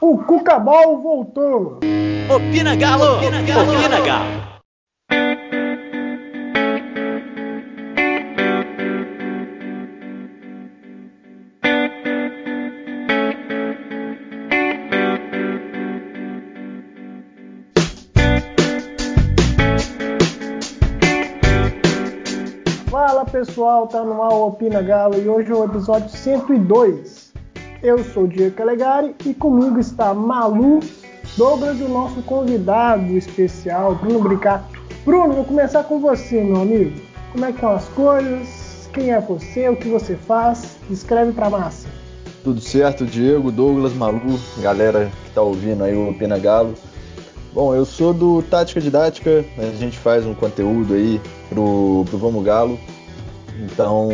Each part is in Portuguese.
O Cucabol voltou! Opina Galo! Opina Galo! Opina Galo! Fala pessoal, tá no ar Opina Galo e hoje é o episódio 102. Eu sou o Diego Calegari e comigo está Malu, Douglas e o nosso convidado especial, Bruno Bricato. Bruno, vou começar com você, meu amigo. Como é que estão as coisas? Quem é você? O que você faz? Escreve pra massa. Tudo certo, Diego, Douglas, Malu, galera que tá ouvindo aí o Pina Galo. Bom, eu sou do Tática Didática, a gente faz um conteúdo aí pro, pro Vamos Galo. Então,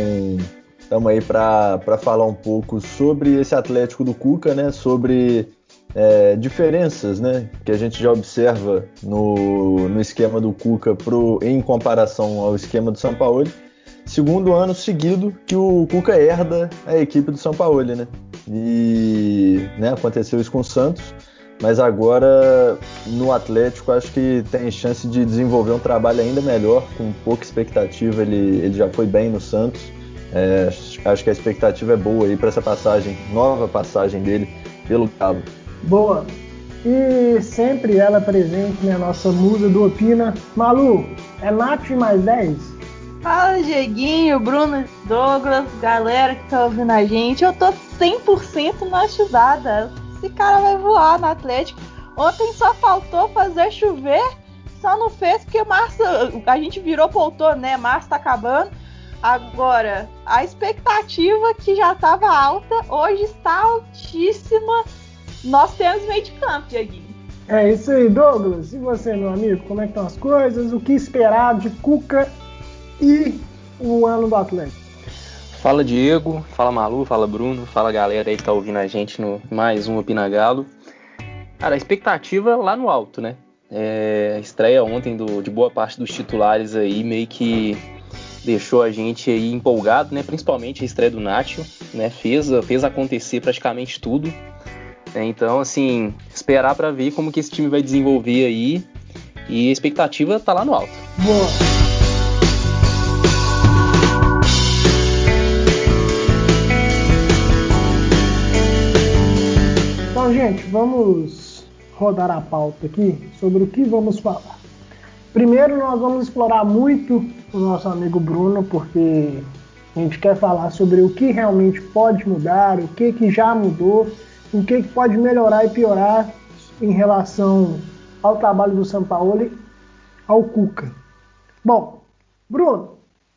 Estamos aí para falar um pouco sobre esse Atlético do Cuca, né? Sobre é, diferenças né, que a gente já observa no, no esquema do Cuca pro, em comparação ao esquema do São Paulo. Segundo ano seguido que o Cuca herda a equipe do São Paulo, né? E né, aconteceu isso com o Santos, mas agora no Atlético acho que tem chance de desenvolver um trabalho ainda melhor, com pouca expectativa. Ele, ele já foi bem no Santos é, acho que a expectativa é boa aí para essa passagem, nova passagem dele pelo Galo. Boa. E sempre ela presente, né? Nossa musa do Opina. Malu, é Nath mais 10? Fala, Dieguinho, Bruno, Douglas, galera que tá ouvindo a gente. Eu tô 100% na chuvada. Esse cara vai voar no Atlético. Ontem só faltou fazer chover, só não fez porque março, a gente virou poltou, né? Março tá acabando Agora, a expectativa que já estava alta, hoje está altíssima. Nós temos meio de campo, Dieguinho. É isso aí, Douglas. E você, meu amigo, como é que estão as coisas? O que esperar de Cuca e o ano do Atlético? Fala Diego, fala Malu, fala Bruno, fala galera aí que tá ouvindo a gente no mais um Opina Galo. Cara, a expectativa lá no alto, né? É, a estreia ontem do, de boa parte dos titulares aí meio que deixou a gente aí empolgado, né? Principalmente a estreia do Nacho, né? Fez, fez acontecer praticamente tudo. Né? Então, assim, esperar para ver como que esse time vai desenvolver aí. E a expectativa tá lá no alto. Boa. Então, gente, vamos rodar a pauta aqui sobre o que vamos falar. Primeiro, nós vamos explorar muito o nosso amigo Bruno, porque a gente quer falar sobre o que realmente pode mudar, o que, que já mudou, o que, que pode melhorar e piorar em relação ao trabalho do São Paulo ao Cuca. Bom, Bruno,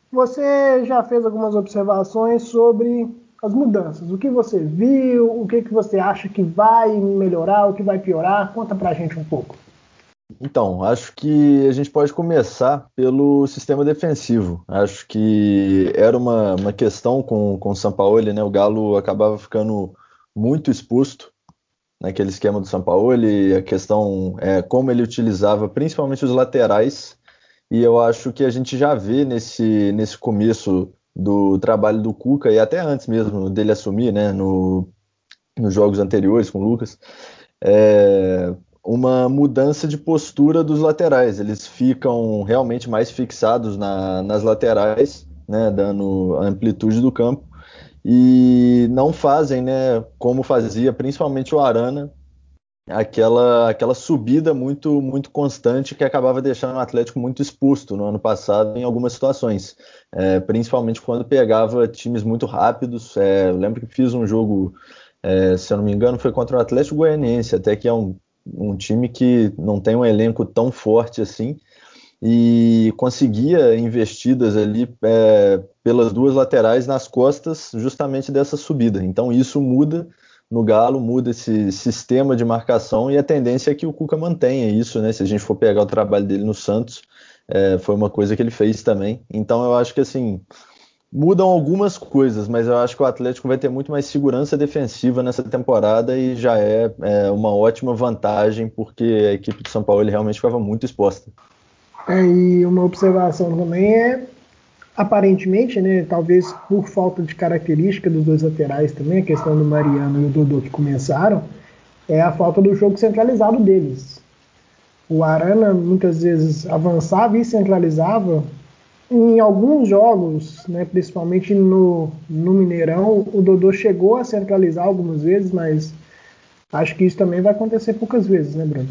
você já fez algumas observações sobre as mudanças. O que você viu, o que, que você acha que vai melhorar, o que vai piorar? Conta pra gente um pouco. Então, acho que a gente pode começar pelo sistema defensivo. Acho que era uma, uma questão com, com o Sampaoli, né? O Galo acabava ficando muito exposto naquele esquema do Sampaoli, a questão é como ele utilizava principalmente os laterais, e eu acho que a gente já vê nesse, nesse começo do trabalho do Cuca, e até antes mesmo dele assumir, né, no, nos jogos anteriores com o Lucas, é, uma mudança de postura dos laterais. Eles ficam realmente mais fixados na, nas laterais, né, dando a amplitude do campo, e não fazem, né, como fazia principalmente o Arana, aquela, aquela subida muito, muito constante que acabava deixando o Atlético muito exposto no ano passado em algumas situações, é, principalmente quando pegava times muito rápidos. É, lembro que fiz um jogo, é, se eu não me engano, foi contra o Atlético Goianiense, até que é um um time que não tem um elenco tão forte assim e conseguia investidas ali é, pelas duas laterais nas costas justamente dessa subida. Então isso muda no Galo, muda esse sistema de marcação e a tendência é que o Cuca mantenha isso, né? Se a gente for pegar o trabalho dele no Santos, é, foi uma coisa que ele fez também. Então eu acho que assim mudam algumas coisas, mas eu acho que o Atlético vai ter muito mais segurança defensiva nessa temporada e já é, é uma ótima vantagem, porque a equipe de São Paulo realmente ficava muito exposta. É, e uma observação também é, aparentemente, né, talvez por falta de característica dos dois laterais também, a questão do Mariano e o Dodô que começaram, é a falta do jogo centralizado deles. O Arana muitas vezes avançava e centralizava. Em alguns jogos, né, principalmente no, no Mineirão, o Dodô chegou a centralizar algumas vezes, mas acho que isso também vai acontecer poucas vezes, né, Bruno?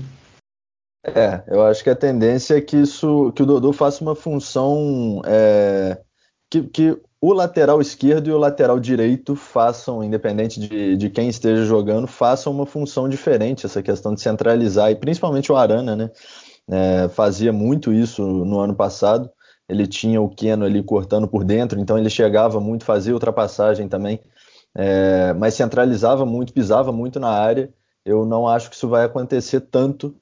É, eu acho que a tendência é que isso, que o Dodô faça uma função é, que, que, o lateral esquerdo e o lateral direito façam, independente de, de, quem esteja jogando, façam uma função diferente, essa questão de centralizar, e principalmente o Arana, né? É, fazia muito isso no ano passado. Ele tinha o Keno ali cortando por dentro, então ele chegava muito, fazia ultrapassagem também, é, mas centralizava muito, pisava muito na área. Eu não acho que isso vai acontecer tanto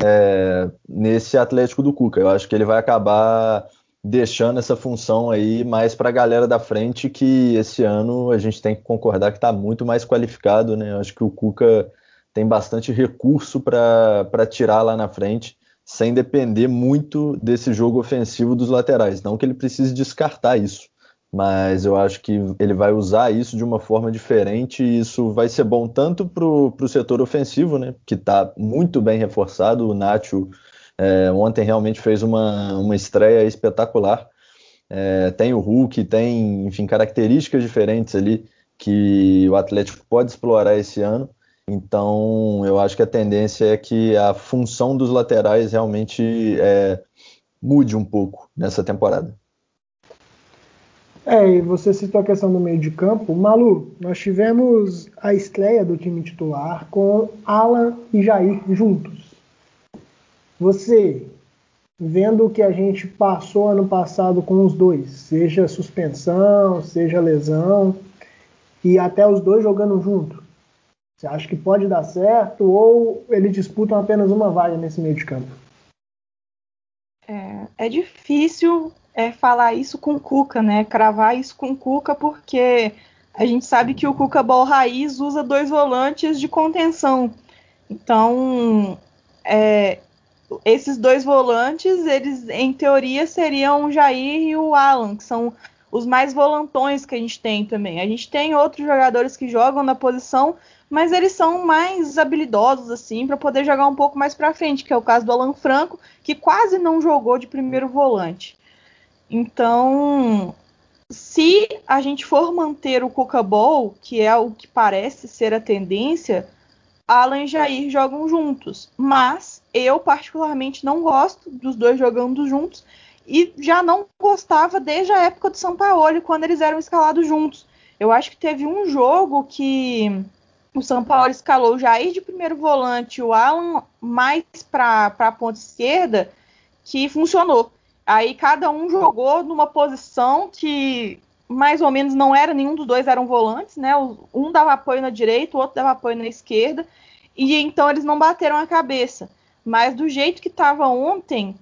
é, nesse Atlético do Cuca. Eu acho que ele vai acabar deixando essa função aí mais para a galera da frente, que esse ano a gente tem que concordar que está muito mais qualificado, né? Eu acho que o Cuca tem bastante recurso para tirar lá na frente, sem depender muito desse jogo ofensivo dos laterais. Não que ele precise descartar isso, mas eu acho que ele vai usar isso de uma forma diferente e isso vai ser bom tanto para o setor ofensivo, né? Que está muito bem reforçado. O Nacho é, ontem realmente fez uma, uma estreia espetacular. É, tem o Hulk, tem, enfim, características diferentes ali que o Atlético pode explorar esse ano. Então, eu acho que a tendência é que a função dos laterais realmente é, mude um pouco nessa temporada. É, e você citou a questão do meio de campo. Malu, nós tivemos a estreia do time titular com Alan e Jair juntos. Você, vendo o que a gente passou ano passado com os dois, seja suspensão, seja lesão, e até os dois jogando junto, você acha que pode dar certo ou eles disputam apenas uma vaga nesse meio de campo? É, é difícil é, falar isso com o Cuca, né? Cravar isso com o Cuca, porque a gente sabe que o Cuca Ball Raiz usa dois volantes de contenção. Então, é, esses dois volantes, eles em teoria seriam o Jair e o Alan, que são os mais volantões que a gente tem também. A gente tem outros jogadores que jogam na posição, mas eles são mais habilidosos assim para poder jogar um pouco mais para frente, que é o caso do Alan Franco, que quase não jogou de primeiro volante. Então, se a gente for manter o Coca Ball, que é o que parece ser a tendência, Alan e Jair jogam juntos, mas eu particularmente não gosto dos dois jogando juntos e já não gostava desde a época do São Paulo, quando eles eram escalados juntos. Eu acho que teve um jogo que o São Paulo escalou o Jair de primeiro volante, o Alan mais para a ponta esquerda, que funcionou. Aí cada um jogou numa posição que mais ou menos não era, nenhum dos dois eram volantes, né? Um dava apoio na direita, o outro dava apoio na esquerda, e então eles não bateram a cabeça. Mas do jeito que estava ontem,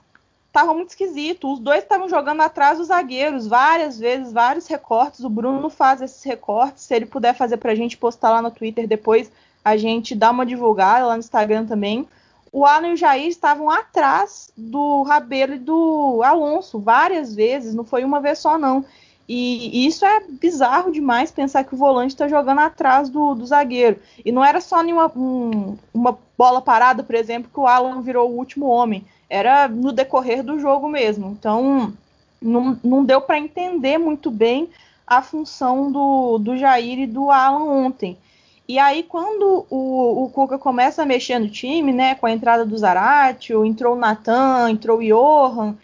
estava muito esquisito. Os dois estavam jogando atrás dos zagueiros várias vezes, vários recortes. O Bruno faz esses recortes. Se ele puder fazer para a gente postar lá no Twitter depois, a gente dá uma divulgada lá no Instagram também. O Alan e o Jair estavam atrás do Rabelo e do Alonso várias vezes, não foi uma vez só, não. E, isso é bizarro demais pensar que o volante está jogando atrás do, do, zagueiro. E não era só nenhuma, um, uma bola parada, por exemplo, que o Alan virou o último homem. Era no decorrer do jogo mesmo. Então, não, não deu para entender muito bem a função do, do Jair e do Alan ontem. E aí, quando o, o Cuca começa a mexer no time, né, com a entrada do Zaratio, entrou o Natan, entrou o Johan,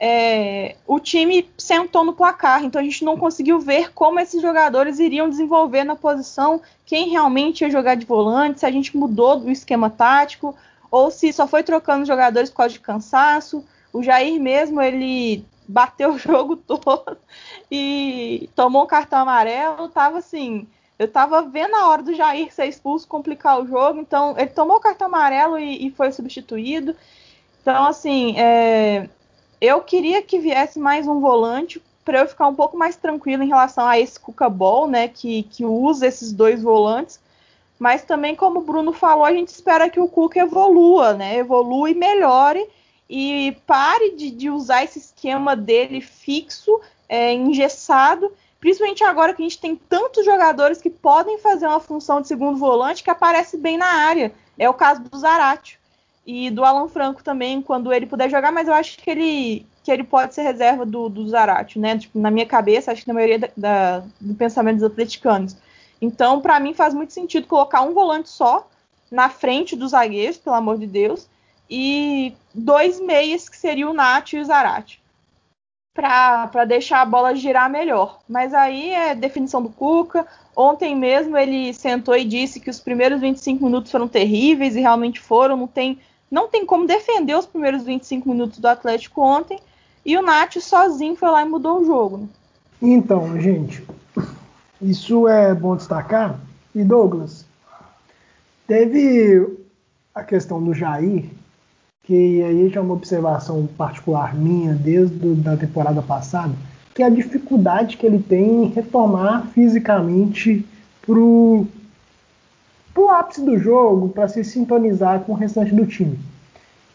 é, o time sentou no placar, então a gente não conseguiu ver como esses jogadores iriam desenvolver na posição, quem realmente ia jogar de volante, se a gente mudou do esquema tático, ou se só foi trocando jogadores por causa de cansaço. O Jair mesmo, ele bateu o jogo todo e tomou um cartão amarelo, tava assim, eu tava vendo a hora do Jair ser expulso, complicar o jogo, então ele tomou o cartão amarelo e, e foi substituído. Então, assim, é, eu queria que viesse mais um volante para eu ficar um pouco mais tranquilo em relação a esse Cuca Ball, né, que, que usa esses dois volantes. Mas também, como o Bruno falou, a gente espera que o Cuca evolua, né, evolua e melhore e pare de, de usar esse esquema dele fixo, é, engessado, Principalmente agora que a gente tem tantos jogadores que podem fazer uma função de segundo volante que aparece bem na área. É o caso do Zaratio e do Alan Franco também, quando ele puder jogar, mas eu acho que ele, que ele pode ser reserva do, do Zaratio, né? Tipo, na minha cabeça, acho que na maioria da, da, do pensamento dos atleticanos. Então, para mim, faz muito sentido colocar um volante só na frente dos zagueiros, pelo amor de Deus, e dois meias, que seriam o Nath e o Zarate, para deixar a bola girar melhor. Mas aí é definição do Cuca. Ontem mesmo ele sentou e disse que os primeiros 25 minutos foram terríveis, e realmente foram, não tem não tem como defender os primeiros 25 minutos do Atlético ontem. E o Nath sozinho foi lá e mudou o jogo. Né? Então, gente, isso é bom destacar. E Douglas, teve a questão do Jair, que aí já é uma observação particular minha desde a temporada passada, que é a dificuldade que ele tem em retomar fisicamente pro pro ápice do jogo para se sintonizar com o restante do time.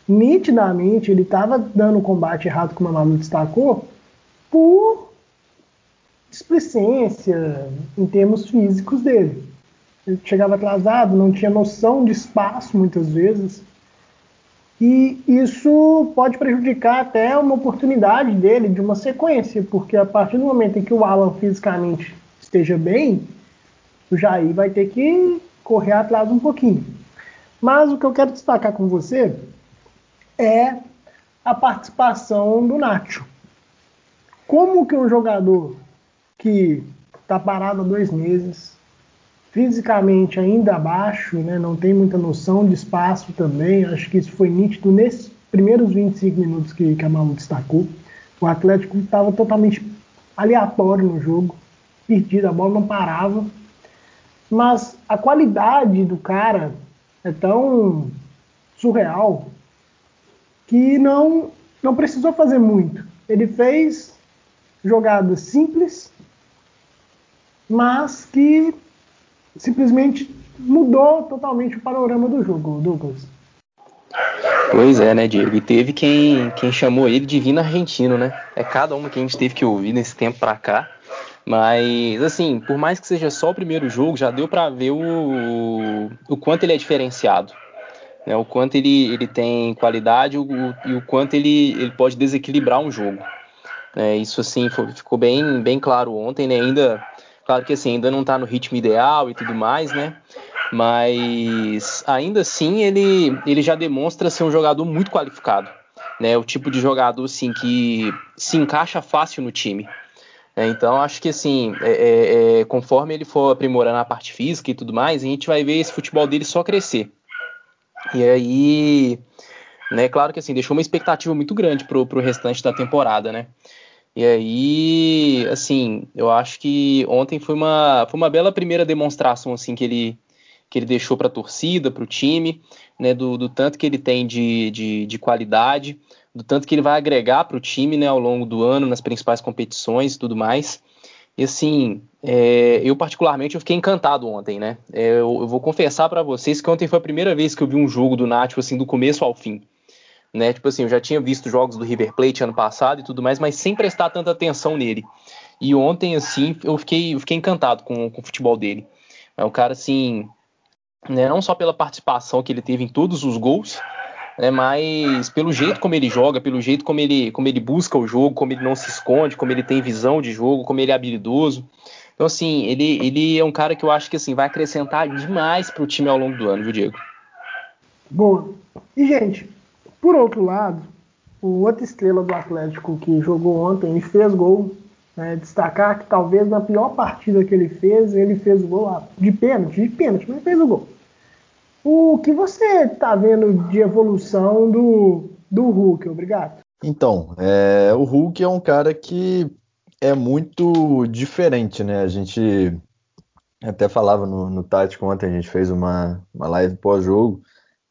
Nitidamente, ele estava dando o combate errado, como a Malu destacou, por displicência em termos físicos dele. Ele chegava atrasado, não tinha noção de espaço muitas vezes. E isso pode prejudicar até uma oportunidade dele de uma sequência, porque a partir do momento em que o Alan fisicamente esteja bem, o Jair vai ter que correr atrás um pouquinho. Mas o que eu quero destacar com você é a participação do Nacho. Como que um jogador que está parado há dois meses, fisicamente ainda abaixo, né, não tem muita noção de espaço também, acho que isso foi nítido nesses primeiros 25 minutos que, que a Malu destacou. O Atlético estava totalmente aleatório no jogo, perdido, a bola não parava mas a qualidade do cara é tão surreal que não, não precisou fazer muito. Ele fez jogadas simples, mas que simplesmente mudou totalmente o panorama do jogo, Douglas. Pois é, né, Diego? E teve quem, quem chamou ele de divino argentino, né? É cada uma que a gente teve que ouvir nesse tempo pra cá. Mas, assim, por mais que seja só o primeiro jogo, já deu para ver o, o quanto ele é diferenciado. Né? O quanto ele, ele tem qualidade o, e o quanto ele, ele pode desequilibrar um jogo. É, isso, assim, foi, ficou bem, bem claro ontem, né? Ainda, claro que, assim, ainda não está no ritmo ideal e tudo mais, né? Mas, ainda assim, ele, ele já demonstra ser um jogador muito qualificado. Né? O tipo de jogador, assim, que se encaixa fácil no time. É, então, acho que assim, é, é, é, conforme ele for aprimorando a parte física e tudo mais, a gente vai ver esse futebol dele só crescer. E aí, né, claro que assim, deixou uma expectativa muito grande pro, pro restante da temporada, né? E aí, assim, eu acho que ontem foi uma, foi uma bela primeira demonstração, assim, que ele, que ele deixou para a torcida, para o time, né, do, do, tanto que ele tem de, de, de qualidade, do tanto que ele vai agregar para o time né, ao longo do ano, nas principais competições e tudo mais. E assim, é, eu particularmente eu fiquei encantado ontem, né? É, eu, eu, vou confessar para vocês que ontem foi a primeira vez que eu vi um jogo do Nath assim do começo ao fim, né? Tipo assim, eu já tinha visto jogos do River Plate ano passado e tudo mais, mas sem prestar tanta atenção nele. E ontem assim, eu fiquei, eu fiquei encantado com, com o futebol dele. É um cara assim, né, não só pela participação que ele teve em todos os gols, né, mas pelo jeito como ele joga, pelo jeito como ele, como ele busca o jogo, como ele não se esconde, como ele tem visão de jogo, como ele é habilidoso. Então, assim, ele, ele é um cara que eu acho que assim, vai acrescentar demais para o time ao longo do ano, viu, Diego? Boa. E, gente, por outro lado, o outra estrela do Atlético que jogou ontem e fez gol, né, destacar que talvez na pior partida que ele fez, ele fez o gol de pênalti, de pênalti, mas fez o gol. O que você está vendo de evolução do, do Hulk? Obrigado. Então, é, o Hulk é um cara que é muito diferente, né? A gente até falava no, no Tático ontem, a gente fez uma, uma live pós-jogo,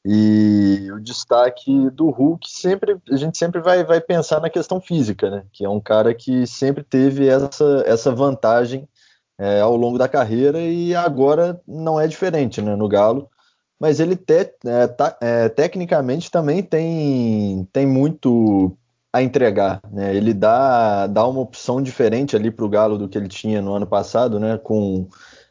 e o destaque do Hulk sempre, a gente sempre vai, vai pensar na questão física, né? Que é um cara que sempre teve essa, essa vantagem é, ao longo da carreira e agora não é diferente, né? No Galo mas ele te, é, tá, é, tecnicamente também tem, tem muito a entregar. Né? Ele dá, dá uma opção diferente ali para o Galo do que ele tinha no ano passado, né? com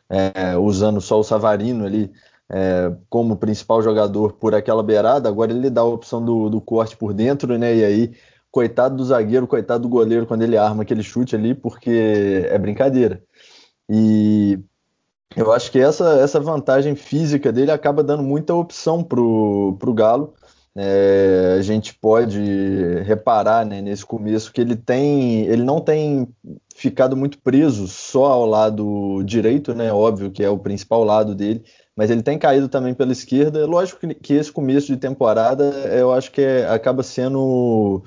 é, usando só o Savarino ali é, como principal jogador por aquela beirada. Agora ele dá a opção do, do corte por dentro, né? e aí coitado do zagueiro, coitado do goleiro quando ele arma aquele chute ali, porque é brincadeira. E eu acho que essa, essa vantagem física dele acaba dando muita opção pro, pro Galo. É, a gente pode reparar né, nesse começo que ele tem, ele não tem ficado muito preso só ao lado direito, né? Óbvio que é o principal lado dele, mas ele tem caído também pela esquerda. Lógico que, que esse começo de temporada eu acho que é, acaba sendo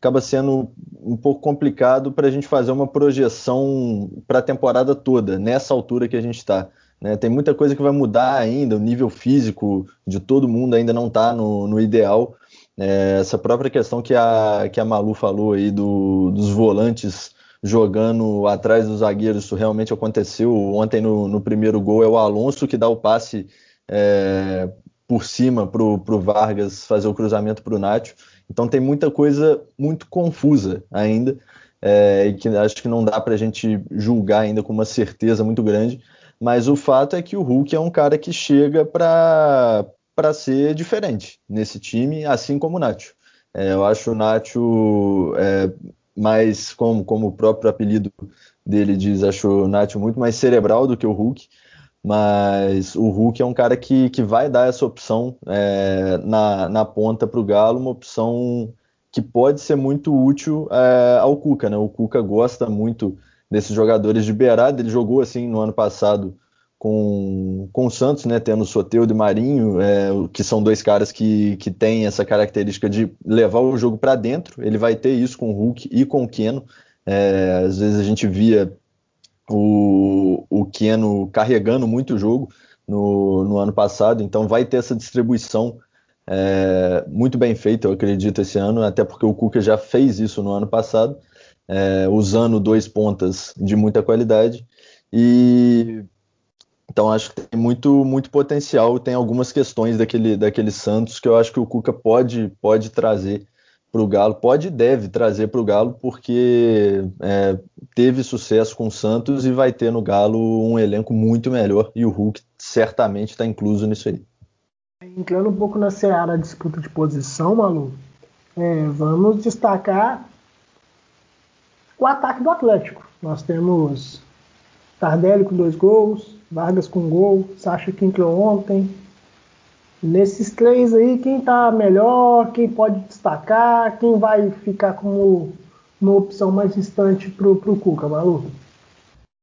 acaba sendo um pouco complicado para a gente fazer uma projeção para a temporada toda, nessa altura que a gente está. Né? Tem muita coisa que vai mudar ainda, o nível físico de todo mundo ainda não está no, no, ideal. É, essa própria questão que a, que a Malu falou aí do, dos volantes jogando atrás dos zagueiros, isso realmente aconteceu. Ontem no, no primeiro gol é o Alonso que dá o passe é, por cima para o Vargas fazer o cruzamento para o Nacho. Então tem muita coisa muito confusa ainda, é, e que acho que não dá para a gente julgar ainda com uma certeza muito grande. Mas o fato é que o Hulk é um cara que chega para ser diferente nesse time, assim como o Nacho. É, eu acho o Nacho é, mais, como, como o próprio apelido dele diz, acho o Nacho muito mais cerebral do que o Hulk mas o Hulk é um cara que, que vai dar essa opção é, na, na ponta para o Galo, uma opção que pode ser muito útil é, ao Cuca, né? O Cuca gosta muito desses jogadores de beirada, ele jogou assim no ano passado com, com o Santos, né? Tendo o Soteudo e Marinho, é, que são dois caras que, que têm essa característica de levar o jogo para dentro. Ele vai ter isso com o Hulk e com o Keno. É, às vezes a gente via o, o Keno carregando muito o jogo no, no ano passado, então vai ter essa distribuição é, muito bem feita, eu acredito, esse ano, até porque o Cuca já fez isso no ano passado, é, usando dois pontas de muita qualidade. E então acho que tem muito, muito potencial. Tem algumas questões daquele, daquele Santos que eu acho que o Cuca pode, pode trazer para o Galo, pode e deve trazer para o Galo, porque é, teve sucesso com o Santos e vai ter no Galo um elenco muito melhor e o Hulk certamente está incluso nisso aí. Entrando um pouco na seara disputa de posição, Malu, é, vamos destacar o ataque do Atlético. Nós temos Tardelli com dois gols, Vargas com gol, Sacha entrou ontem, Nesses três aí, quem tá melhor, quem pode destacar, quem vai ficar como uma opção mais distante pro, pro Cuca, Malu?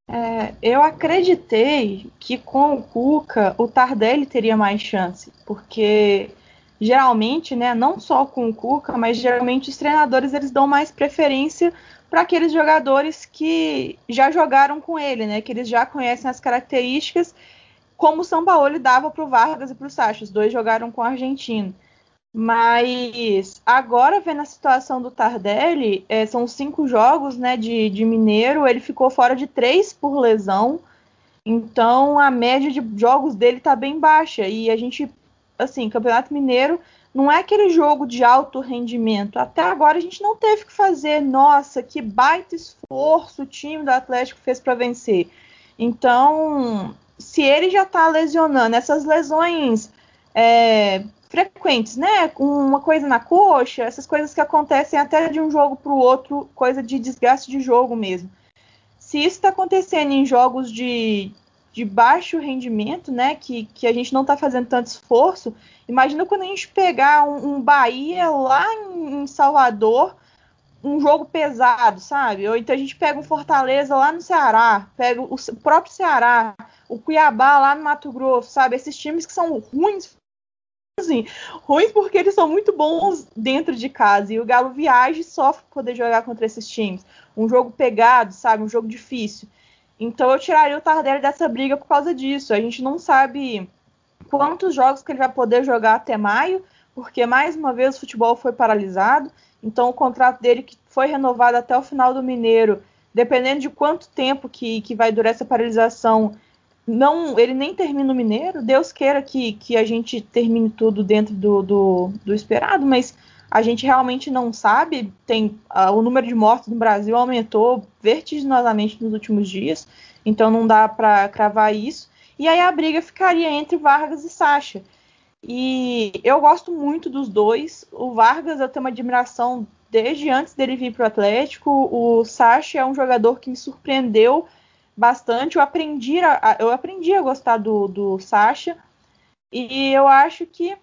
É, eu acreditei que com o Cuca o Tardelli teria mais chance, porque geralmente, né, não só com o Cuca, mas geralmente os treinadores eles dão mais preferência para aqueles jogadores que já jogaram com ele, né, que eles já conhecem as características como o São Paulo dava para o Vargas e para o Sacha. Os dois jogaram com o argentino. Mas agora, vendo a situação do Tardelli, é, são cinco jogos né, de, de Mineiro, ele ficou fora de três por lesão. Então a média de jogos dele está bem baixa. E a gente, assim, Campeonato Mineiro não é aquele jogo de alto rendimento. Até agora a gente não teve que fazer, nossa, que baita esforço o time do Atlético fez para vencer. Então, se ele já está lesionando essas lesões é, frequentes, né? Uma coisa na coxa, essas coisas que acontecem até de um jogo para o outro, coisa de desgaste de jogo mesmo. Se isso está acontecendo em jogos de, de baixo rendimento, né? Que, que a gente não está fazendo tanto esforço, imagina quando a gente pegar um, um Bahia lá em, em Salvador um jogo pesado, sabe? Ou então a gente pega um Fortaleza lá no Ceará, pega o próprio Ceará, o Cuiabá lá no Mato Grosso, sabe? Esses times que são ruins, assim, ruins porque eles são muito bons dentro de casa. E o Galo viaja e sofre poder jogar contra esses times. Um jogo pegado, sabe? Um jogo difícil. Então eu tiraria o Tardelli dessa briga por causa disso. A gente não sabe quantos jogos que ele vai poder jogar até maio, porque mais uma vez o futebol foi paralisado. Então, o contrato dele, que foi renovado até o final do Mineiro, dependendo de quanto tempo que, que vai durar essa paralisação, não, ele nem termina o Mineiro. Deus queira que, que a gente termine tudo dentro do, do, do esperado, mas a gente realmente não sabe. Tem uh, o número de mortes no Brasil aumentou vertiginosamente nos últimos dias, então não dá para cravar isso. E aí a briga ficaria entre Vargas e Sacha. E eu gosto muito dos dois. O Vargas eu tenho uma admiração desde antes dele vir para o Atlético. O Sacha é um jogador que me surpreendeu bastante. Eu aprendi a, eu aprendi a gostar do, do Sacha. E eu acho que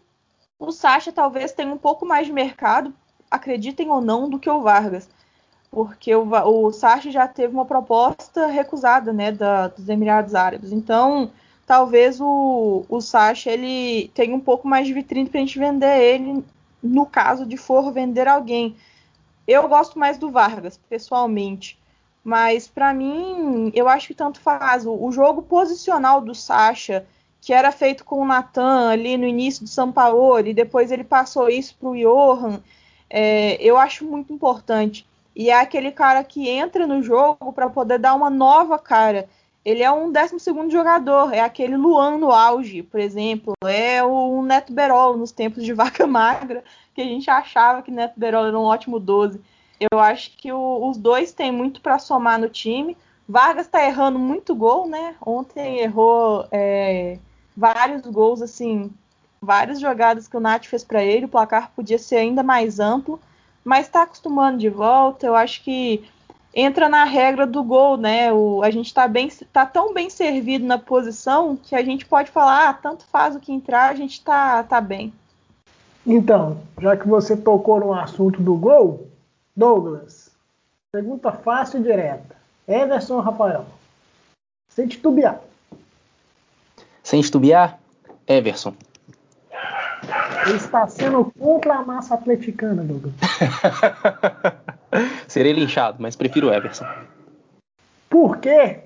o Sacha talvez tenha um pouco mais de mercado, acreditem ou não, do que o Vargas. Porque o, o Sacha já teve uma proposta recusada né, da, dos Emirados Árabes. Então, talvez o, o Sacha ele tenha um pouco mais de vitrine para a gente vender ele no caso de for vender alguém. Eu gosto mais do Vargas, pessoalmente. Mas para mim, eu acho que tanto faz. O, o jogo posicional do Sacha que era feito com o Natan ali no início do e depois ele passou isso para o Johan, é, eu acho muito importante. E é aquele cara que entra no jogo para poder dar uma nova cara. Ele é um 12 jogador, é aquele Luan no auge, por exemplo, é o Neto Berolo nos tempos de vaca magra, que a gente achava que Neto Berolo era um ótimo 12. Eu acho que o, os dois têm muito para somar no time. Vargas está errando muito gol, né? Ontem errou é, vários gols, assim, várias jogadas que o Nath fez para ele, o placar podia ser ainda mais amplo, mas está acostumando de volta. Eu acho que entra na regra do gol, né? O, a gente está bem, tá tão bem servido na posição que a gente pode falar, ah, tanto faz o que entrar, a gente está tá bem. Então, já que você tocou no assunto do gol, Douglas, pergunta fácil e direta. Everson ou Rafael? Sem titubear. Sem estubiar, Everson. Ele está sendo contra a massa atleticana, Douglas. Serei linchado, mas prefiro Everson. Por quê?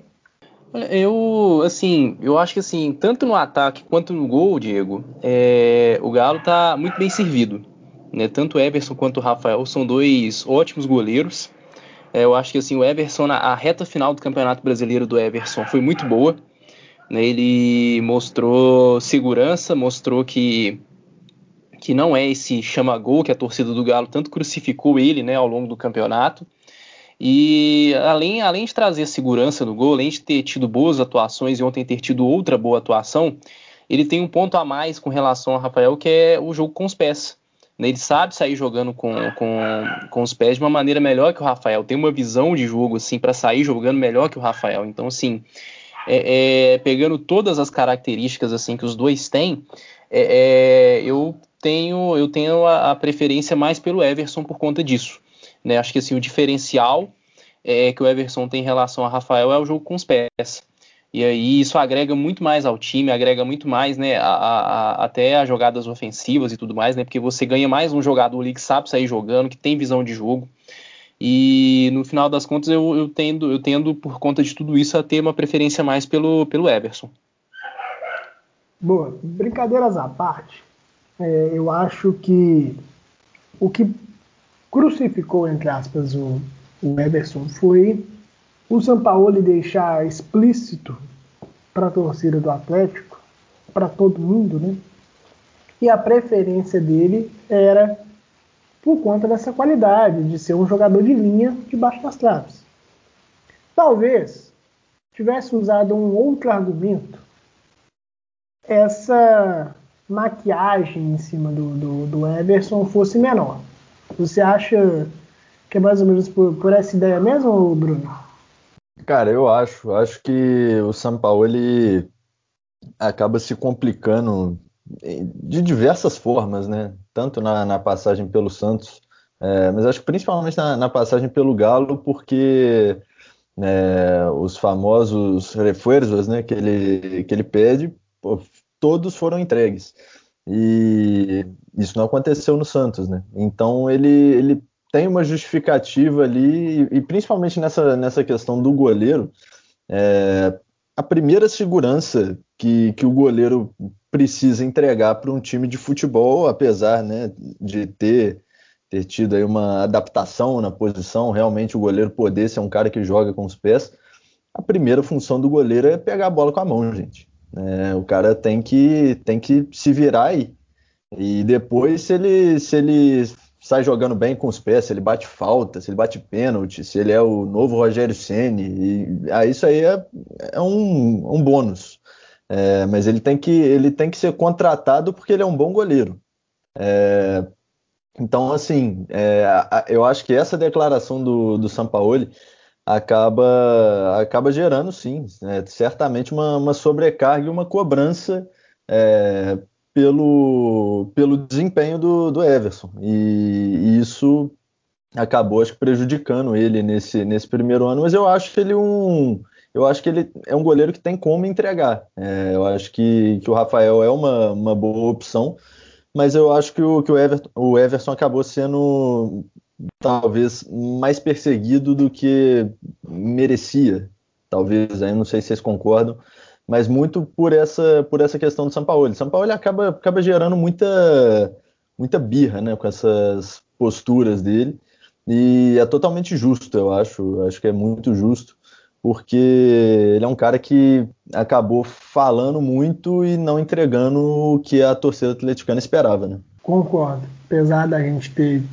Eu, assim, eu acho que assim, tanto no ataque quanto no gol, Diego, é, o Galo tá muito bem servido. Né? Tanto o Everson quanto o Rafael são dois ótimos goleiros. É, eu acho que assim, o Everson, a reta final do Campeonato Brasileiro do Everson foi muito boa. Né, ele mostrou segurança, mostrou que que não é esse chama-gol que a torcida do Galo tanto crucificou ele né, ao longo do campeonato. E além, além de trazer segurança no gol, além de ter tido boas atuações e ontem ter tido outra boa atuação, ele tem um ponto a mais com relação ao Rafael, que é o jogo com os pés. Né, ele sabe sair jogando com, com, com os pés de uma maneira melhor que o Rafael, tem uma visão de jogo assim para sair jogando melhor que o Rafael. Então, assim, é, é, pegando todas as características assim que os dois têm, é, é eu tenho eu tenho a, a, preferência mais pelo Everson por conta disso. Né? Acho que assim o diferencial é, que o Everson tem em relação a Rafael é o jogo com os pés. E aí isso agrega muito mais ao time, agrega muito mais, né, a, a, até as jogadas ofensivas e tudo mais, né, porque você ganha mais um jogador ali que sabe sair jogando, que tem visão de jogo. E no final das contas eu, eu, tendo, eu tendo, por conta de tudo isso, a ter uma preferência mais pelo, pelo Everson. Boa, brincadeiras à parte, é, eu acho que o que crucificou, entre aspas, o, o Everson foi o Sampaoli deixar explícito para a torcida do Atlético, para todo mundo, né? E a preferência dele era por conta dessa qualidade de ser um jogador de linha debaixo das traves. Talvez tivesse usado um outro argumento, essa maquiagem em cima do, do, do Everson fosse menor. Você acha que é mais ou menos por, por essa ideia mesmo, Bruno? Cara, eu acho. Acho que o São Paulo ele acaba se complicando de diversas formas, né? Tanto na, na passagem pelo Santos, é, mas acho que principalmente na, na, passagem pelo Galo, porque né, os famosos reforços né, que, ele, que ele pede, pô, todos foram entregues. E isso não aconteceu no Santos, né? Então ele, ele tem uma justificativa ali, e, e principalmente nessa, nessa questão do goleiro, é, a primeira segurança que, que o goleiro precisa entregar para um time de futebol, apesar né, de ter, ter tido aí uma adaptação na posição, realmente o goleiro poder ser um cara que joga com os pés, a primeira função do goleiro é pegar a bola com a mão, gente. É, o cara tem que, tem que se virar aí. E depois, se ele, se ele sai jogando bem com os pés, se ele bate falta, se ele bate pênalti, se ele é o novo Rogério Ceni, e ah, isso aí é, é um, um bônus. É, mas ele tem, que, ele tem que ser contratado porque ele é um bom goleiro. É, então, assim, é, eu acho que essa declaração do, do Sampaoli acaba, acaba gerando, sim, é, certamente uma, uma, sobrecarga e uma cobrança é, pelo, pelo desempenho do, do Everson. E, isso acabou, acho que, prejudicando ele nesse, nesse primeiro ano, mas eu acho ele um. Eu acho que ele é um goleiro que tem como entregar. É, eu acho que, que o Rafael é uma, uma boa opção, mas eu acho que o, que o, Everton, o Everson acabou sendo talvez mais perseguido do que merecia, talvez, aí não sei se vocês concordam, mas muito por essa por essa questão do São Paulo. São Paulo acaba acaba gerando muita muita birra, né, com essas posturas dele e é totalmente justo, eu acho, acho que é muito justo, porque ele é um cara que acabou falando muito e não entregando o que a torcida atleticana esperava, né? Concordo. Apesar da gente ter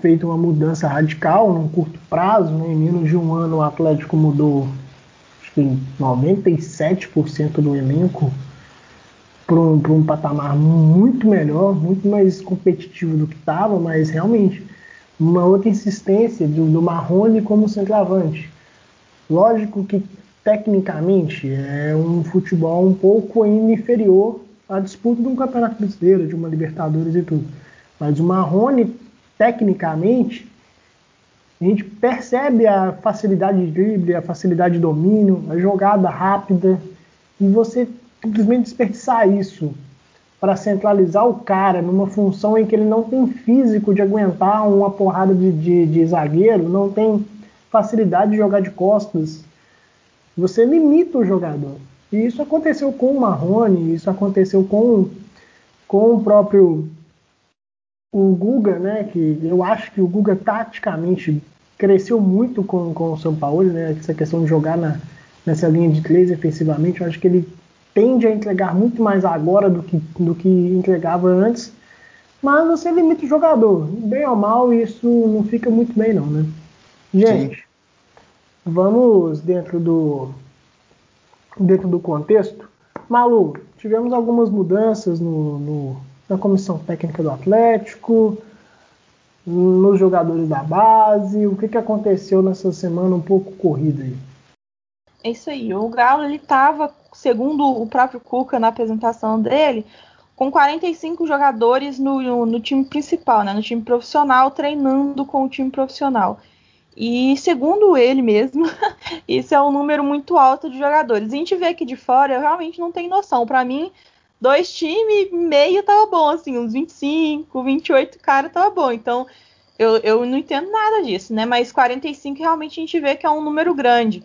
feito uma mudança radical num curto prazo, né? em menos de um ano o Atlético mudou acho que 97% do elenco para um, um patamar muito melhor, muito mais competitivo do que estava, mas realmente uma outra insistência do, do Marrone como centroavante. Lógico que tecnicamente é um futebol um pouco inferior à disputa de um campeonato brasileiro, de uma Libertadores e tudo. Mas o Marrone tecnicamente, a gente percebe a facilidade de drible, a facilidade de domínio, a jogada rápida, e você simplesmente desperdiçar isso para centralizar o cara numa função em que ele não tem físico de aguentar uma porrada de, de, de zagueiro, não tem facilidade de jogar de costas, você limita o jogador. E isso aconteceu com o Marrone, isso aconteceu com, com o próprio o Guga, né, que eu acho que o Guga taticamente cresceu muito com, com o São Paulo, né, essa questão de jogar na, nessa linha de três efetivamente, eu acho que ele tende a entregar muito mais agora do que, do que entregava antes, mas você limita o jogador, bem ou mal, isso não fica muito bem não, né. Gente, Sim. vamos dentro do dentro do contexto. Malu, tivemos algumas mudanças no, no na comissão técnica do Atlético, nos jogadores da base. O que, que aconteceu nessa semana um pouco corrida aí? É isso aí. O Galo ele estava, segundo o próprio Cuca na apresentação dele, com 45 jogadores no, no, no, time principal, né, no time profissional, treinando com o time profissional. E segundo ele mesmo, isso é um número muito alto de jogadores. A gente vê aqui de fora, eu realmente não tenho noção. Para mim, dois times, meio tava bom, assim, uns 25, 28 cara tava bom. Então, eu, eu não entendo nada disso, né? Mas 45 realmente a gente vê que é um número grande.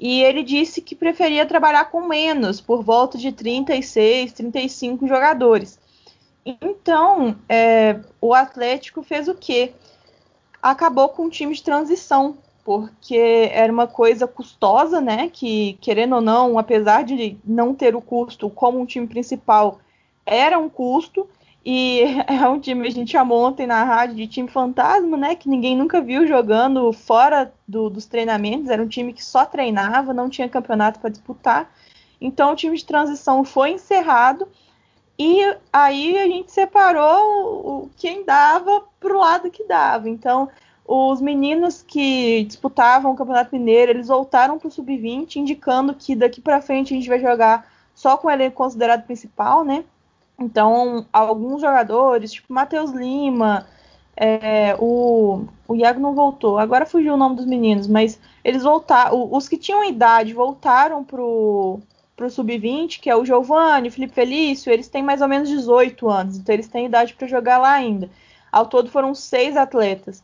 E ele disse que preferia trabalhar com menos, por volta de 36, 35 jogadores. Então, é, o Atlético fez o quê? Acabou com um time de transição, porque era uma coisa custosa, né? Que, querendo ou não, apesar de não ter o custo como um time principal, era um custo. E é um time, a gente chamou ontem na rádio de time fantasma, né? Que ninguém nunca viu jogando fora do, dos treinamentos. Era um time que só treinava, não tinha campeonato para disputar. Então o time de transição foi encerrado. E aí a gente separou quem dava para o lado que dava. Então os meninos que disputavam o Campeonato Mineiro, eles voltaram para o Sub-20, indicando que daqui para frente a gente vai jogar só com elenco considerado principal, né? Então, alguns jogadores, tipo Matheus Lima, é, o, o Iago não voltou, agora fugiu o nome dos meninos, mas eles voltaram, os que tinham idade voltaram pro, pro Sub-20, que é o Giovanni, o Felipe Felício, eles têm mais ou menos 18 anos, então eles têm idade para jogar lá ainda. Ao todo foram seis atletas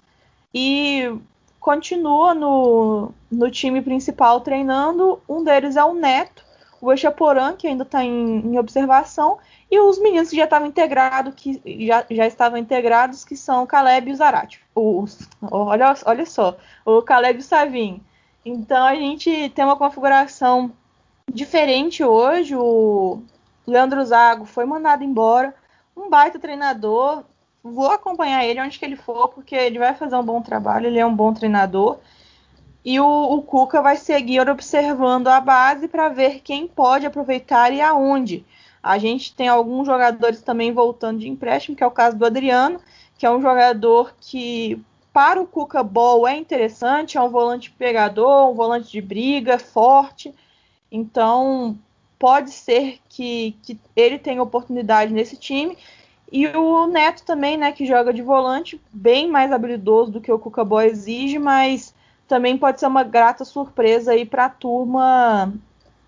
e continua no, no time principal treinando. Um deles é o Neto, o Echaporã, que ainda está em, em, observação, e os meninos que já estavam integrados, que já, já estavam integrados, que são o Caleb e o Zarate. Os, olha, olha só, o Caleb e o Savin. Então a gente tem uma configuração diferente hoje. O Leandro Zago foi mandado embora, um baita treinador, vou acompanhar ele onde que ele for, porque ele vai fazer um bom trabalho, ele é um bom treinador. E o, o Cuca vai seguir observando a base para ver quem pode aproveitar e aonde. A gente tem alguns jogadores também voltando de empréstimo, que é o caso do Adriano, que é um jogador que para o Cuca Ball é interessante, é um volante pegador, um volante de briga, forte. Então, pode ser que, que ele tenha oportunidade nesse time. E o Neto também, né, que joga de volante, bem mais habilidoso do que o Cuca Boy exige, mas também pode ser uma grata surpresa aí para a turma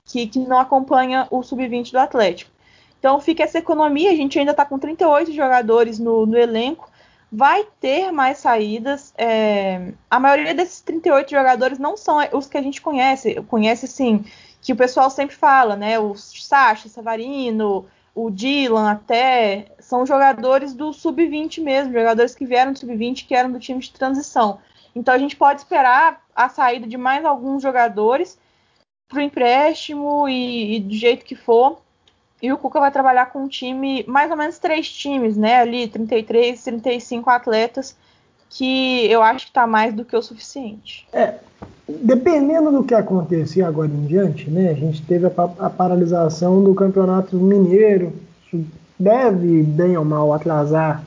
que, que não acompanha o sub-20 do Atlético. Então fica essa economia, a gente ainda está com 38 jogadores no, no, elenco, vai ter mais saídas. É, a maioria desses 38 jogadores não são os que a gente conhece, conhece sim, que o pessoal sempre fala, né? O Sacha, Savarino, o Dylan até, são jogadores do sub-20 mesmo, jogadores que vieram do sub-20, que eram do time de transição. Então a gente pode esperar a saída de mais alguns jogadores para o empréstimo e, e do jeito que for. E o Cuca vai trabalhar com um time, mais ou menos três times, né? Ali, 33, 35 atletas, que eu acho que está mais do que o suficiente. É, dependendo do que acontecer agora em diante, né? A gente teve a, a paralisação do Campeonato Mineiro, deve, bem ou mal, atrasar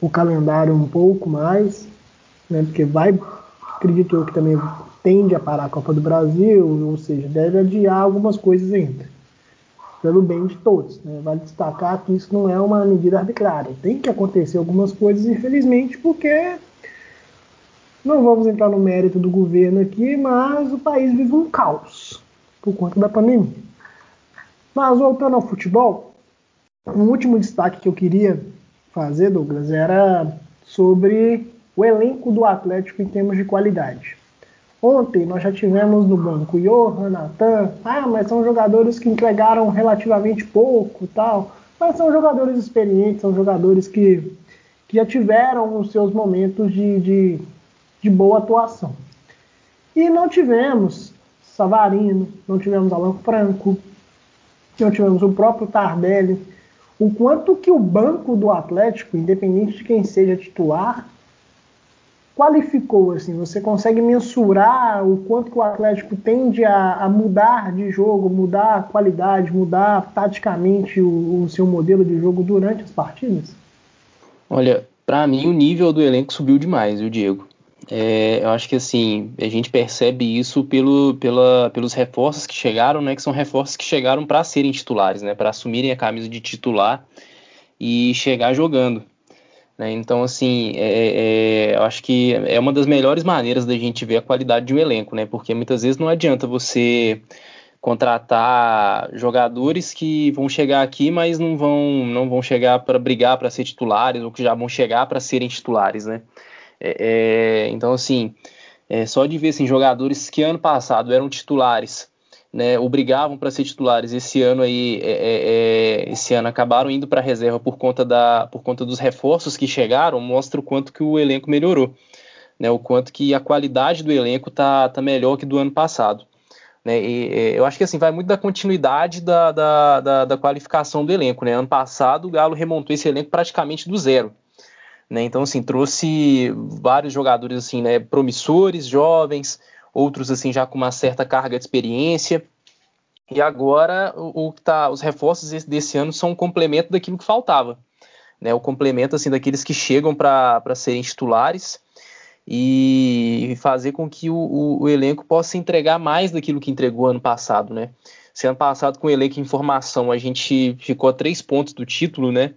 o calendário um pouco mais, né? Porque vai, acredito eu que também tende a parar a Copa do Brasil, ou seja, deve adiar algumas coisas ainda. Pelo bem de todos. Né? Vale destacar que isso não é uma medida arbitrária. Tem que acontecer algumas coisas, infelizmente, porque não vamos entrar no mérito do governo aqui, mas o país vive um caos por conta da pandemia. Mas voltando ao futebol, um último destaque que eu queria fazer, Douglas, era sobre o elenco do Atlético em termos de qualidade. Ontem nós já tivemos no banco Johan, Natan, ah, mas são jogadores que entregaram relativamente pouco tal, mas são jogadores experientes, são jogadores que, que já tiveram os seus momentos de, de, de boa atuação. E não tivemos Savarino, não tivemos Alan Franco, não tivemos o próprio Tardelli, o quanto que o banco do Atlético, independente de quem seja titular, qualificou assim, você consegue mensurar o quanto que o Atlético tende a, a mudar de jogo, mudar a qualidade, mudar taticamente o, o seu modelo de jogo durante as partidas? Olha, para mim o nível do elenco subiu demais, o Diego. É, eu acho que assim, a gente percebe isso pelo, pela, pelos reforços que chegaram, né? Que são reforços que chegaram para serem titulares, né? Para assumirem a camisa de titular e chegar jogando. Né? Então, assim, é, é, eu acho que é uma das melhores maneiras da gente ver a qualidade de um elenco, né? Porque muitas vezes não adianta você contratar jogadores que vão chegar aqui, mas não vão, não vão chegar para brigar para ser titulares ou que já vão chegar para serem titulares, né? É, é, então, assim, é, só de ver assim, jogadores que ano passado eram titulares, né, obrigavam para ser titulares, esse ano aí, é, é, esse ano acabaram indo para a reserva por conta, da, por conta dos reforços que chegaram, mostra o quanto que o elenco melhorou, né, o quanto que a qualidade do elenco tá, tá melhor que do ano passado. Né, e, eu acho que assim vai muito da continuidade da, da, da, da qualificação do elenco. Né? Ano passado o Galo remontou esse elenco praticamente do zero. Né? Então, assim, trouxe vários jogadores assim, né, promissores, jovens, outros assim já com uma certa carga de experiência. E agora o, o tá, os reforços desse, desse, ano são um complemento daquilo que faltava. Né? O complemento assim daqueles que chegam para serem titulares e fazer com que o, o, o, elenco possa entregar mais daquilo que entregou ano passado, né? Se ano passado com o elenco em formação a gente ficou a três pontos do título, né?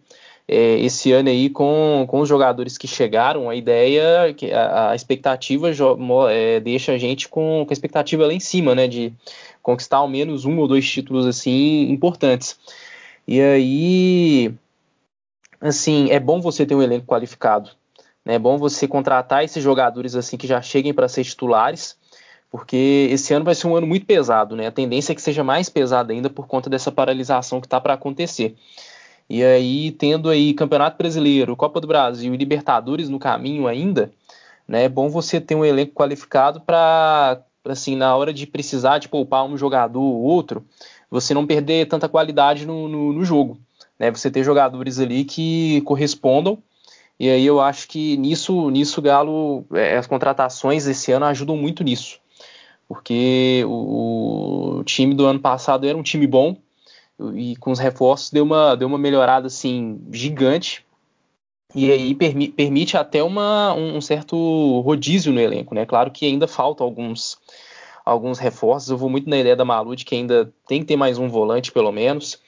É, esse ano aí com, com os jogadores que chegaram, a ideia, a, a expectativa é, deixa a gente com, com a expectativa lá em cima, né? De conquistar ao menos um ou dois títulos assim importantes. E aí, assim, é bom você ter um elenco qualificado. Né? É bom você contratar esses jogadores assim que já cheguem para ser titulares, porque esse ano vai ser um ano muito pesado, né? A tendência é que seja mais pesado ainda por conta dessa paralisação que está para acontecer. E aí, tendo aí Campeonato Brasileiro, Copa do Brasil e Libertadores no caminho ainda, né, é bom você ter um elenco qualificado para, assim, na hora de precisar de poupar um jogador ou outro, você não perder tanta qualidade no, no, no jogo. Né, você ter jogadores ali que correspondam E aí eu acho que nisso, nisso Galo, é, as contratações esse ano ajudam muito nisso. Porque o, o, time do ano passado era um time bom e com os reforços deu uma, deu uma melhorada assim gigante. E aí permi permite até uma, um certo rodízio no elenco, né? Claro que ainda faltam alguns, alguns reforços. Eu vou muito na ideia da Malu de que ainda tem que ter mais um volante, pelo menos.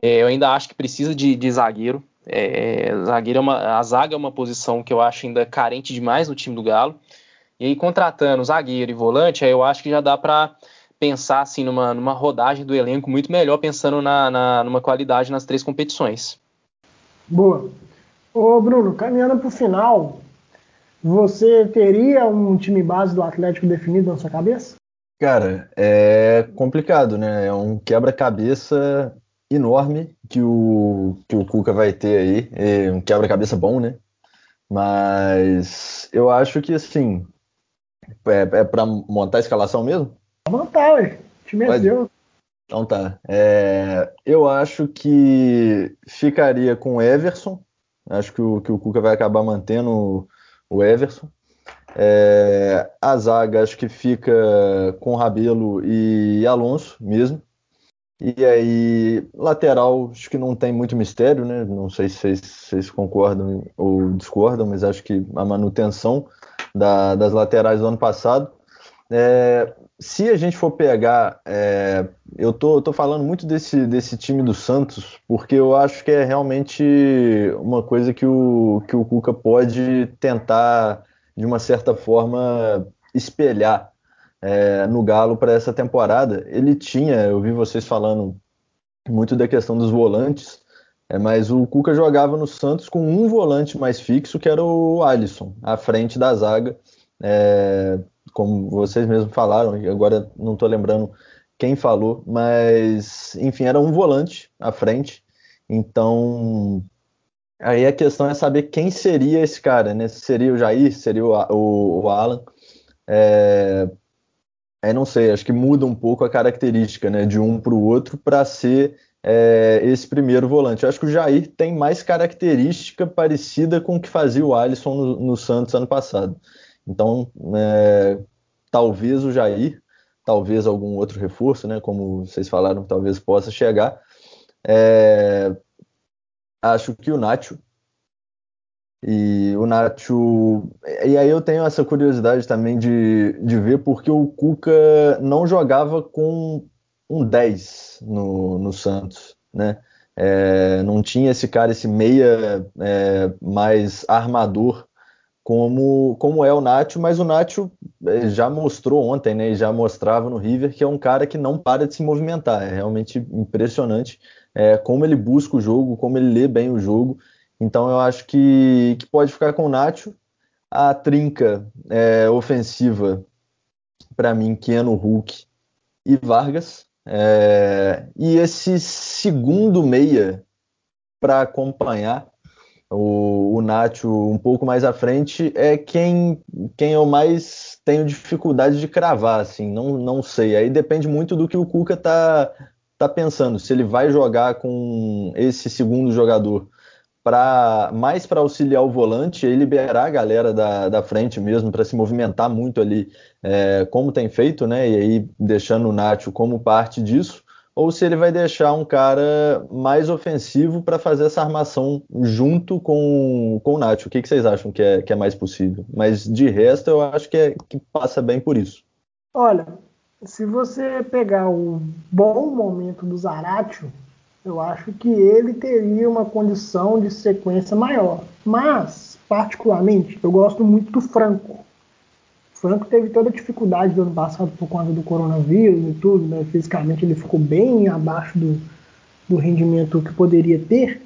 É, eu ainda acho que precisa de, de zagueiro. É, zagueiro é uma, a zaga é uma posição que eu acho ainda carente demais no time do Galo. E aí, contratando zagueiro e volante, aí eu acho que já dá para pensar assim numa, numa rodagem do elenco muito melhor, pensando na, na, numa qualidade nas três competições. Boa. Ô Bruno, caminhando para o final, você teria um time base do Atlético definido na sua cabeça? Cara, é complicado, né? É um quebra-cabeça enorme que o, que o Cuca vai ter aí. É um quebra-cabeça bom, né? Mas eu acho que assim. É, é para montar a escalação mesmo? Montar, ué. O time é seu. Então tá. É, eu acho que ficaria com Everson. Acho que o, que o Cuca vai acabar mantendo o Everson. É, a zaga acho que fica com Rabelo e Alonso mesmo. E aí, lateral, acho que não tem muito mistério, né? Não sei se vocês, vocês concordam ou discordam, mas acho que a manutenção da, das laterais do ano passado. É, se a gente for pegar, é, eu tô, tô falando muito desse, desse time do Santos, porque eu acho que é realmente uma coisa que o, que o Cuca pode tentar, de uma certa forma, espelhar é, no Galo para essa temporada. Ele tinha, eu vi vocês falando muito da questão dos volantes, é, mas o Cuca jogava no Santos com um volante mais fixo, que era o Alisson, à frente da zaga. É, como vocês mesmos falaram, agora não estou lembrando quem falou, mas enfim, era um volante à frente. Então, aí a questão é saber quem seria esse cara, né? Seria o Jair, seria o, o, o Alan. É, é, não sei, acho que muda um pouco a característica né, de um para o outro para ser é, esse primeiro volante. Eu acho que o Jair tem mais característica parecida com o que fazia o Alisson no, no Santos ano passado. Então, é, talvez o Jair, talvez algum outro reforço, né, como vocês falaram, talvez possa chegar. É, acho que o Nacho e o Nacho. E aí eu tenho essa curiosidade também de, de ver porque o Cuca não jogava com um 10 no, no Santos, né? É, não tinha esse cara, esse meia é, mais armador como, como é o Nacho, mas o Nacho é, já mostrou ontem, né? Já mostrava no River que é um cara que não para de se movimentar. É realmente impressionante é, como ele busca o jogo, como ele lê bem o jogo. Então eu acho que, que pode ficar com o Nacho. A trinca é, ofensiva, para mim, Keno Hulk e Vargas. É, e esse segundo meia para acompanhar o, o Nacho um pouco mais à frente é quem, quem eu mais tenho dificuldade de cravar, assim, não, não sei. Aí depende muito do que o Cuca tá, tá pensando, se ele vai jogar com esse segundo jogador para mais para auxiliar o volante e liberar a galera da, da frente mesmo para se movimentar muito ali, é, como tem feito, né? E aí deixando o Nacho como parte disso, ou se ele vai deixar um cara mais ofensivo para fazer essa armação junto com, com o Nacho. O que, que vocês acham que é, que é mais possível? Mas de resto, eu acho que, é, que passa bem por isso. Olha, se você pegar o bom momento do Zaratio, eu acho que ele teria uma condição de sequência maior. Mas, particularmente, eu gosto muito do Franco. Franco teve toda a dificuldade do ano passado por conta do coronavírus e tudo, né? Fisicamente ele ficou bem abaixo do, do rendimento que poderia ter.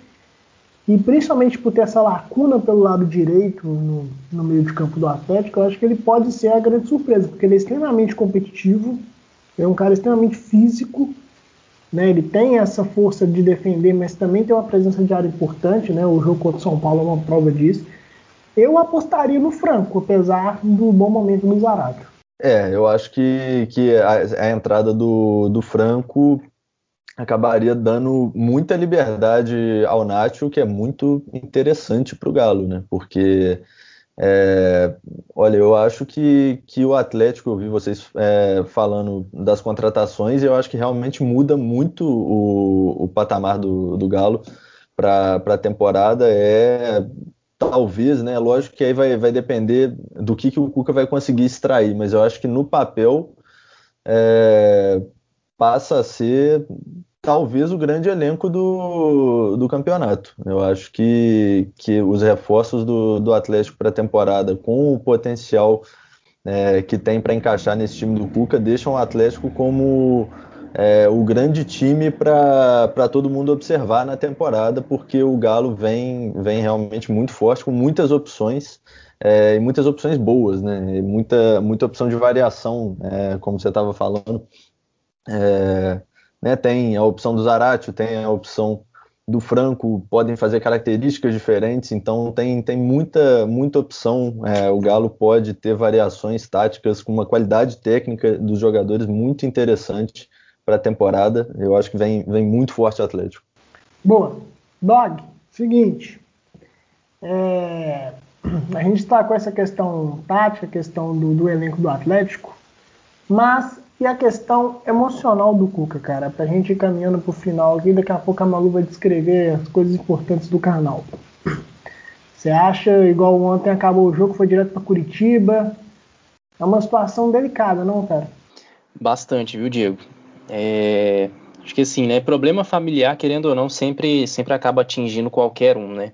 E principalmente por ter essa lacuna pelo lado direito no, no meio de campo do Atlético, eu acho que ele pode ser a grande surpresa, porque ele é extremamente competitivo, é um cara extremamente físico né? Ele tem essa força de defender, mas também tem uma presença de área importante. Né? O jogo contra o São Paulo é uma prova disso. Eu apostaria no Franco, apesar do bom momento do Zaratio. É, eu acho que, que a, a entrada do, do Franco acabaria dando muita liberdade ao Nacho, que é muito interessante para o Galo, né? Porque, é, olha, eu acho que, que o Atlético, eu vi vocês é, falando das contratações, e eu acho que realmente muda muito o, o patamar do, do Galo para a temporada. É talvez, né? Lógico que aí vai, vai depender do que, que o Cuca vai conseguir extrair, mas eu acho que no papel. É, passa a ser talvez o grande elenco do, do campeonato. Eu acho que, que os reforços do, do Atlético para a temporada, com o potencial é, que tem para encaixar nesse time do Cuca, deixam o Atlético como é, o grande time para todo mundo observar na temporada, porque o Galo vem, vem realmente muito forte, com muitas opções. É, e muitas opções boas, né? E muita, muita opção de variação, é, como você estava falando. É, né, tem a opção do Zaratio, tem a opção do Franco, podem fazer características diferentes, então tem, tem muita, muita opção. É, o Galo pode ter variações táticas com uma qualidade técnica dos jogadores muito interessante para a temporada. Eu acho que vem, vem muito forte o Atlético. Boa. Dog, seguinte. É, a gente está com essa questão tática, questão do, do elenco do Atlético, mas e a questão emocional do Cuca, cara, pra gente ir caminhando pro final aqui, daqui a pouco a Malu vai descrever as coisas importantes do canal. Você acha, igual ontem acabou o jogo, foi direto para Curitiba? É uma situação delicada, não, cara? Bastante, viu, Diego? É... Acho que assim, né? Problema familiar, querendo ou não, sempre, sempre acaba atingindo qualquer um, né?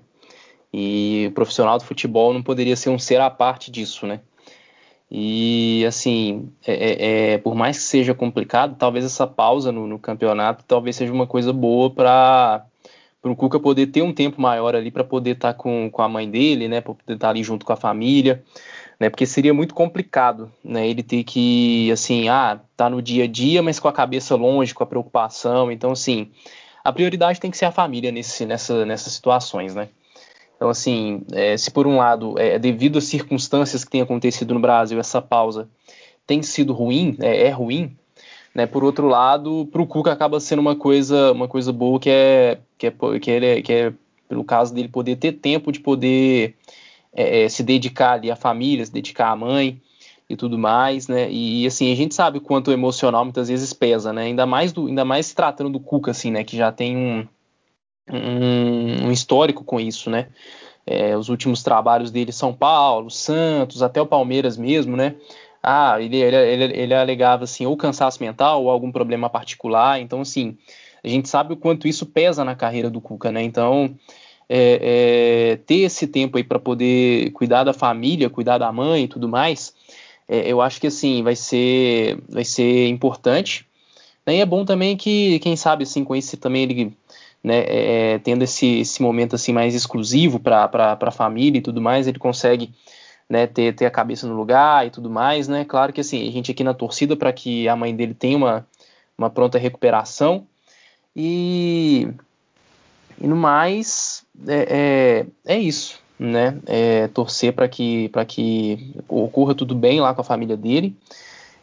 E o profissional do futebol não poderia ser um ser à parte disso, né? E assim, é, é, é, por mais que seja complicado, talvez essa pausa no, no campeonato talvez seja uma coisa boa para o Cuca poder ter um tempo maior ali para poder estar tá com, com a mãe dele, né? Para poder estar tá ali junto com a família, né? Porque seria muito complicado, né? Ele ter que, assim, ah, tá no dia a dia, mas com a cabeça longe, com a preocupação. Então, assim, a prioridade tem que ser a família nesse, nessa, nessas situações, né? Então, assim, é, se por um lado, é, devido às circunstâncias que têm acontecido no Brasil, essa pausa tem sido ruim, é, é ruim, né? Por outro lado, para o Cuca acaba sendo uma coisa, uma coisa boa que é, que é, que é, que é pelo caso dele poder ter tempo de poder é, é, se dedicar ali à família, se dedicar à mãe e tudo mais, né? E assim, a gente sabe o quanto o emocional muitas vezes pesa, né? Ainda mais do, ainda mais se tratando do Cuca, assim, né? Que já tem um, um, um histórico com isso, né? É, os últimos trabalhos dele, São Paulo, Santos, até o Palmeiras mesmo, né? Ah, ele, ele, ele, ele alegava assim, ou cansaço mental ou algum problema particular. Então, assim, a gente sabe o quanto isso pesa na carreira do Cuca, né? Então, é, é, ter esse tempo aí para poder cuidar da família, cuidar da mãe e tudo mais, é, eu acho que assim vai ser, vai ser importante. E é bom também que, quem sabe, assim, com isso também ele né, é, é, tendo esse, esse momento assim mais exclusivo para a família e tudo mais, ele consegue né, ter, ter a cabeça no lugar e tudo mais, né? Claro que assim, a gente aqui na torcida para que a mãe dele tenha uma, uma pronta recuperação e, e no mais é, é, é isso, né? É torcer para que, que ocorra tudo bem lá com a família dele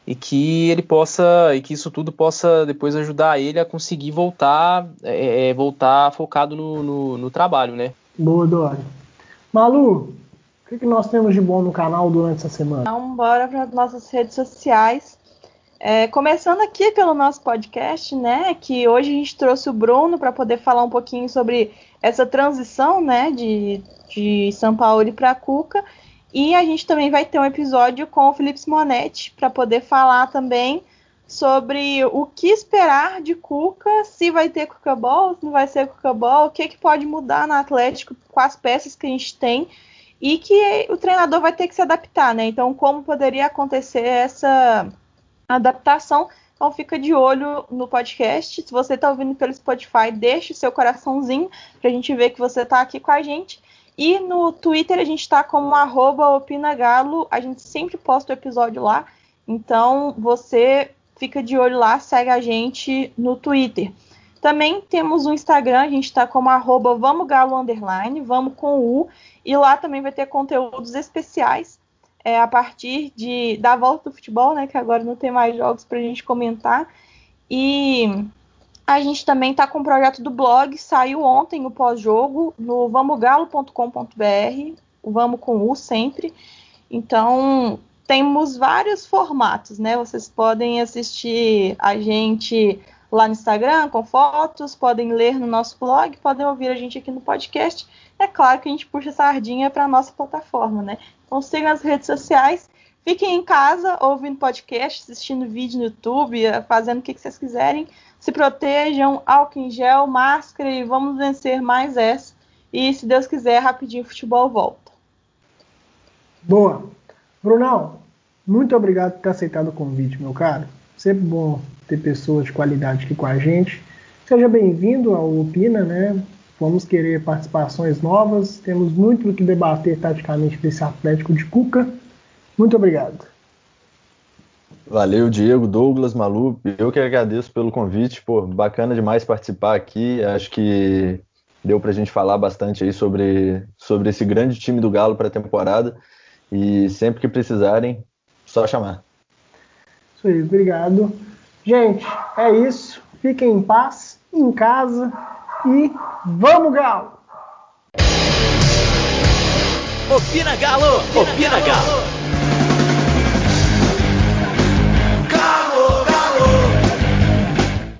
e que ele possa e que isso tudo possa depois ajudar ele a conseguir voltar é, é, voltar focado no, no, no, trabalho, né? Boa, Dória. Malu, o que, que nós temos de bom no canal durante essa semana? Então, bora para as nossas redes sociais. É, começando aqui pelo nosso podcast, né? Que hoje a gente trouxe o Bruno para poder falar um pouquinho sobre essa transição, né? De, de São Paulo para Cuca. E a gente também vai ter um episódio com o Felipe Simonetti para poder falar também sobre o que esperar de Cuca, se vai ter Cuca Ball, se não vai ser Cuca Ball, o que, que pode mudar no Atlético com as peças que a gente tem e que o treinador vai ter que se adaptar, né? Então, como poderia acontecer essa adaptação? Então, fica de olho no podcast. Se você está ouvindo pelo Spotify, deixe o seu coraçãozinho para a gente ver que você está aqui com a gente. E no Twitter a gente está como opinagalo, a gente sempre posta o episódio lá, então você fica de olho lá, segue a gente no Twitter. Também temos o Instagram, a gente está como arroba vamos com U, e lá também vai ter conteúdos especiais é, a partir de, da volta do futebol, né, que agora não tem mais jogos para a gente comentar. E a gente também está com o projeto do blog, saiu ontem o pós-jogo no vamogalo.com.br, o Vamos com U sempre. Então, temos vários formatos, né? Vocês podem assistir a gente lá no Instagram com fotos, podem ler no nosso blog, podem ouvir a gente aqui no podcast. É claro que a gente puxa sardinha para a nossa plataforma, né? Então sigam as redes sociais, fiquem em casa ouvindo podcast, assistindo vídeo no YouTube, fazendo o que, vocês quiserem. Se protejam, álcool em gel, máscara e vamos vencer mais essa. E se Deus quiser, rapidinho o futebol volta. Boa. Brunão, muito obrigado por ter aceitado o convite, meu caro. Sempre bom ter pessoas de qualidade aqui com a gente. Seja bem-vindo ao Opina, né? Vamos querer participações novas. Temos muito o que debater taticamente desse Atlético de Cuca. Muito obrigado. Valeu, Diego, Douglas, Malu. Eu que agradeço pelo convite. Pô, bacana demais participar aqui. Acho que deu para a gente falar bastante aí sobre, sobre esse grande time do Galo para a temporada. E sempre que precisarem, só chamar. Isso aí, obrigado. Gente, é isso. Fiquem em paz, em casa e vamos, Galo! Opina Galo! Opina Galo!